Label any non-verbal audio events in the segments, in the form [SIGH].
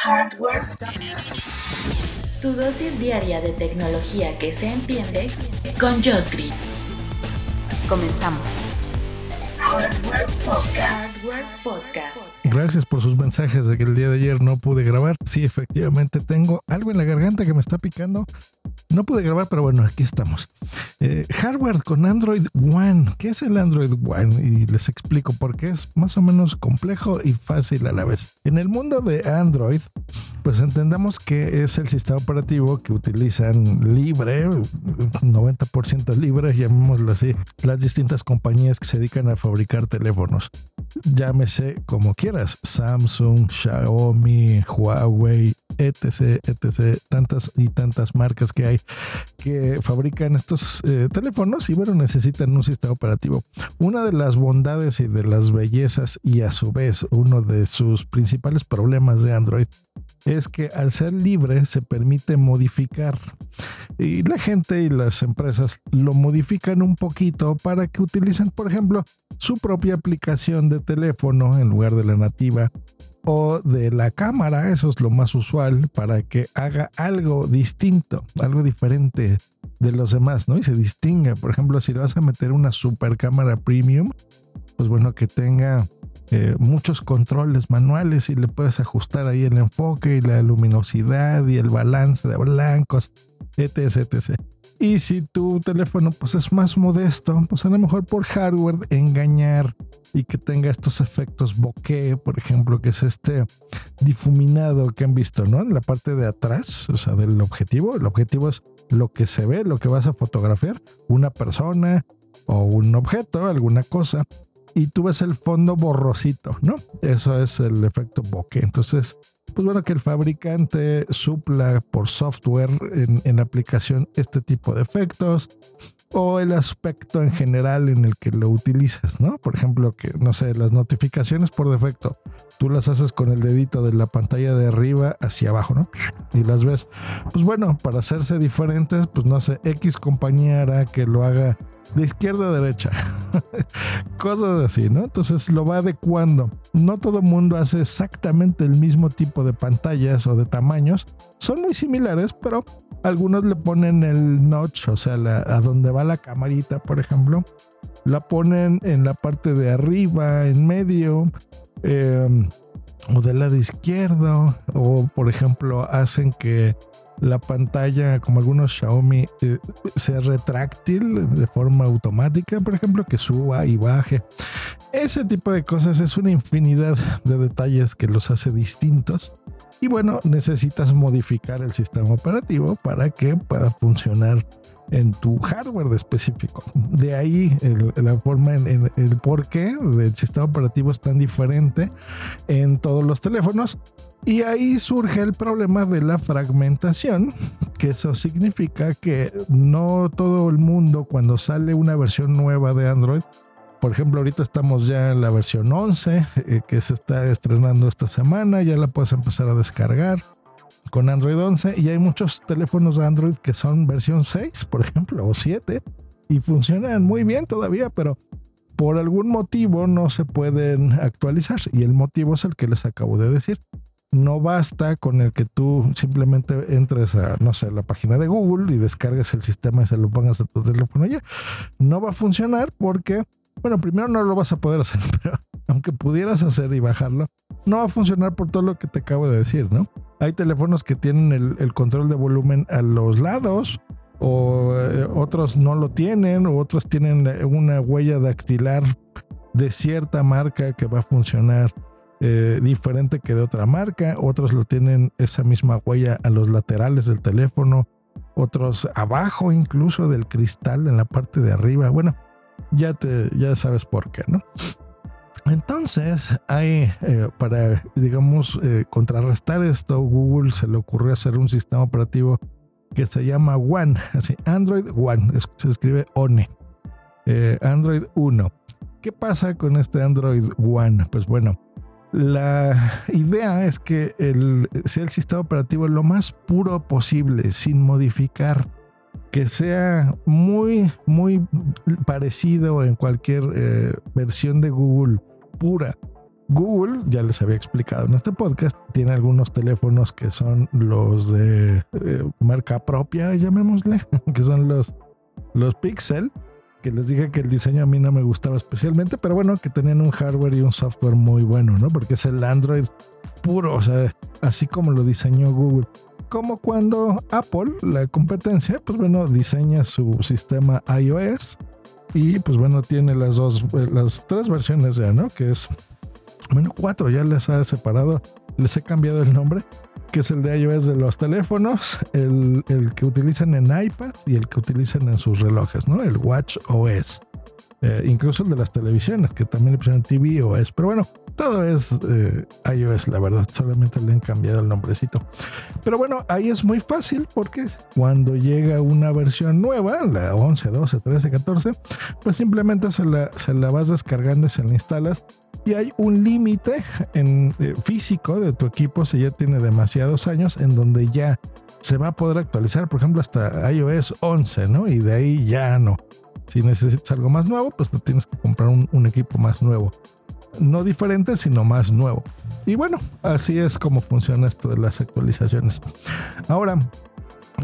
Hardware. Tu dosis diaria de tecnología que se entiende con Josh Green. Comenzamos. Hardware Podcast. Hardware Podcast. Gracias por sus mensajes de que el día de ayer no pude grabar. Sí, efectivamente tengo algo en la garganta que me está picando. No pude grabar, pero bueno, aquí estamos. Eh, hardware con Android One. ¿Qué es el Android One? Y les explico porque es más o menos complejo y fácil a la vez. En el mundo de Android, pues entendamos que es el sistema operativo que utilizan libre, 90% libre, llamémoslo así, las distintas compañías que se dedican a fabricar teléfonos. Llámese como quieras, Samsung, Xiaomi, Huawei, etc, etc, tantas y tantas marcas que hay que fabrican estos eh, teléfonos y bueno, necesitan un sistema operativo. Una de las bondades y de las bellezas y a su vez uno de sus principales problemas de Android es que al ser libre se permite modificar y la gente y las empresas lo modifican un poquito para que utilicen, por ejemplo, su propia aplicación de teléfono en lugar de la nativa o de la cámara, eso es lo más usual, para que haga algo distinto, algo diferente de los demás, ¿no? Y se distingue, por ejemplo, si le vas a meter una super cámara premium, pues bueno, que tenga eh, muchos controles manuales y le puedes ajustar ahí el enfoque y la luminosidad y el balance de blancos, etc, etc. Y si tu teléfono pues es más modesto, pues a lo mejor por hardware engañar y que tenga estos efectos bokeh, por ejemplo, que es este difuminado que han visto, ¿no? En la parte de atrás, o sea, del objetivo. El objetivo es lo que se ve, lo que vas a fotografiar, una persona o un objeto, alguna cosa. Y tú ves el fondo borrosito, ¿no? Eso es el efecto bokeh. Entonces, pues bueno, que el fabricante supla por software en, en, aplicación este tipo de efectos o el aspecto en general en el que lo utilizas, ¿no? Por ejemplo, que, no sé, las notificaciones por defecto, tú las haces con el dedito de la pantalla de arriba hacia abajo, ¿no? Y las ves. Pues bueno, para hacerse diferentes, pues no sé, X compañía hará que lo haga de izquierda a derecha. [LAUGHS] Cosas así, ¿no? Entonces lo va adecuando. No todo mundo hace exactamente el mismo tipo de pantallas o de tamaños. Son muy similares, pero algunos le ponen el notch, o sea, a donde va la camarita, por ejemplo. La ponen en la parte de arriba, en medio. Em, o del lado izquierdo. O, por ejemplo, hacen que la pantalla, como algunos Xiaomi, eh, sea retráctil de forma automática, por ejemplo, que suba y baje. Ese tipo de cosas es una infinidad de detalles que los hace distintos. Y bueno, necesitas modificar el sistema operativo para que pueda funcionar en tu hardware de específico. De ahí la forma en, el por qué del sistema operativo es tan diferente en todos los teléfonos. Y ahí surge el problema de la fragmentación, que eso significa que no todo el mundo cuando sale una versión nueva de Android, por ejemplo, ahorita estamos ya en la versión 11, eh, que se está estrenando esta semana, ya la puedes empezar a descargar con Android 11 y hay muchos teléfonos de Android que son versión 6, por ejemplo, o 7 y funcionan muy bien todavía, pero por algún motivo no se pueden actualizar y el motivo es el que les acabo de decir. No basta con el que tú simplemente entres a, no sé, la página de Google y descargues el sistema y se lo pongas a tu teléfono ya. No va a funcionar porque, bueno, primero no lo vas a poder hacer, [LAUGHS] pero aunque pudieras hacer y bajarlo, no va a funcionar por todo lo que te acabo de decir, ¿no? Hay teléfonos que tienen el, control de volumen a los lados o eh, otros no lo tienen o otros tienen una huella dactilar de cierta marca que va a funcionar eh, diferente que de otra marca, otros lo tienen esa misma huella a los laterales del teléfono, otros abajo incluso del cristal en la parte de arriba. Bueno, ya te ya sabes por qué, ¿no? Entonces, hay, eh, para, digamos, eh, contrarrestar esto, Google se le ocurrió hacer un sistema operativo que se llama One, así, Android One, se escribe ONE, Android 1. ¿Qué pasa con este Android One? Pues bueno, la idea es que el, sea el sistema operativo lo más puro posible, sin modificar, que sea muy, muy parecido en cualquier versión de Google pura. Google, ya les había explicado en este podcast, tiene algunos teléfonos que son los de eh, marca propia, llamémosle, [LAUGHS] que son los, los Pixel, que les dije que el diseño a mí no me gustaba especialmente, pero bueno, que tenían un hardware y un software muy bueno, ¿no? Porque es el Android puro, o sea, así como lo diseñó Google. Como cuando Apple, la competencia, pues bueno, diseña su sistema iOS y pues bueno, tiene las dos, las tres versiones ya, ¿no? Que es, bueno, cuatro ya les ha separado, les he cambiado el nombre, que es el de iOS de los teléfonos, el, el que utilizan en iPad y el que utilizan en sus relojes, ¿no? El Watch OS. Eh, incluso el de las televisiones, que también le pusieron TV OS. Pero bueno, todo es eh, iOS, la verdad. Solamente le han cambiado el nombrecito. Pero bueno, ahí es muy fácil porque cuando llega una versión nueva, la 11, 12, 13, 14, pues simplemente se la, se la vas descargando y se la instalas. Y hay un límite en eh, físico de tu equipo si ya tiene demasiados años en donde ya se va a poder actualizar, por ejemplo, hasta iOS 11, ¿no? Y de ahí ya no. Si necesitas algo más nuevo, pues te tienes que comprar un, equipo más nuevo. No diferente, sino más nuevo. Y bueno, así es como funciona esto de las actualizaciones. Ahora,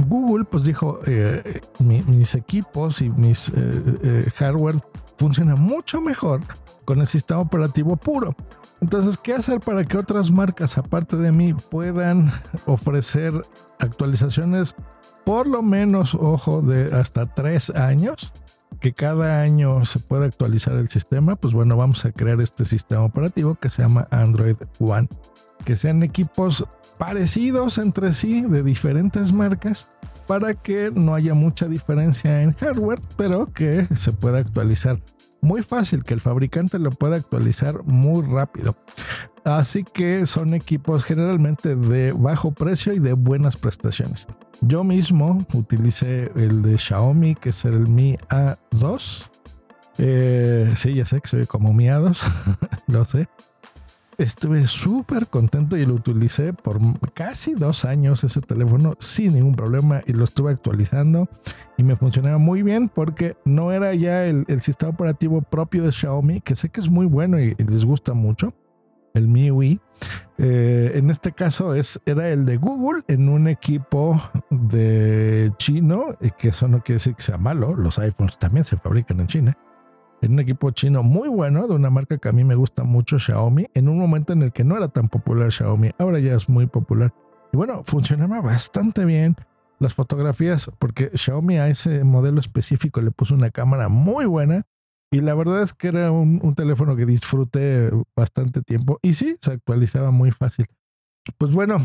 Google pues dijo, eh, mis equipos y mis eh, hardware funcionan mucho mejor con el sistema operativo puro. Entonces, ¿qué hacer para que otras marcas, aparte de mí, puedan ofrecer actualizaciones por lo menos, ojo, de hasta tres años? que cada año se puede actualizar el sistema, pues bueno, vamos a crear este sistema operativo que se llama Android One. Que sean equipos parecidos entre sí de diferentes marcas para que no haya mucha diferencia en hardware, pero que se pueda actualizar muy fácil, que el fabricante lo pueda actualizar muy rápido. Así que son equipos generalmente de bajo precio y de buenas prestaciones. Yo mismo utilicé el de Xiaomi, que es el Mi A2. Eh, sí, ya sé que soy como Mi A2, [LAUGHS] lo sé. Estuve súper contento y lo utilicé por casi dos años ese teléfono sin ningún problema y lo estuve actualizando y me funcionaba muy bien porque no era ya el, sistema operativo propio de Xiaomi, que sé que es muy bueno y les gusta mucho el MIUI. Eh, en este caso es, era el de Google en un equipo de chino, que eso no quiere decir que sea malo, los iPhones también se fabrican en China. En un equipo chino muy bueno, de una marca que a mí me gusta mucho, Xiaomi, en un momento en el que no era tan popular Xiaomi, ahora ya es muy popular. Y bueno, funcionaba bastante bien las fotografías, porque Xiaomi a ese modelo específico le puso una cámara muy buena y la verdad es que era un, teléfono que disfruté bastante tiempo. Y sí, se actualizaba muy fácil. Pues bueno,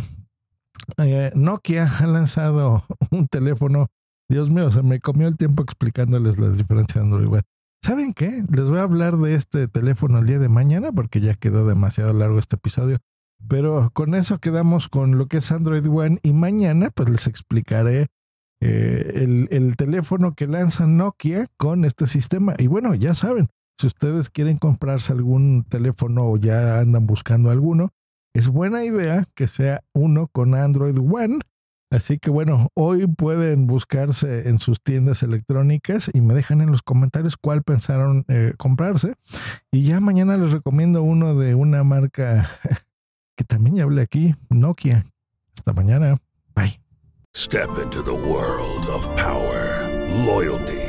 eh, Nokia ha lanzado un teléfono. Dios mío, se me comió el tiempo explicándoles la diferencia de Android. ¿Saben qué? Les voy a hablar de este teléfono el día de mañana porque ya quedó demasiado largo este episodio. Pero con eso quedamos con lo que es Android One y mañana pues les explicaré eh, el, teléfono que lanza Nokia con este sistema. Y bueno, ya saben, si ustedes quieren comprarse algún teléfono o ya andan buscando alguno, es buena idea que sea uno con Android One. Así que bueno, hoy pueden buscarse en sus tiendas electrónicas y me dejan en los comentarios cuál pensaron eh, comprarse. Y ya mañana les recomiendo uno de una marca [LAUGHS] que también ya hablé aquí, Nokia. Hasta mañana. Bye. Step into the world of power, loyalty,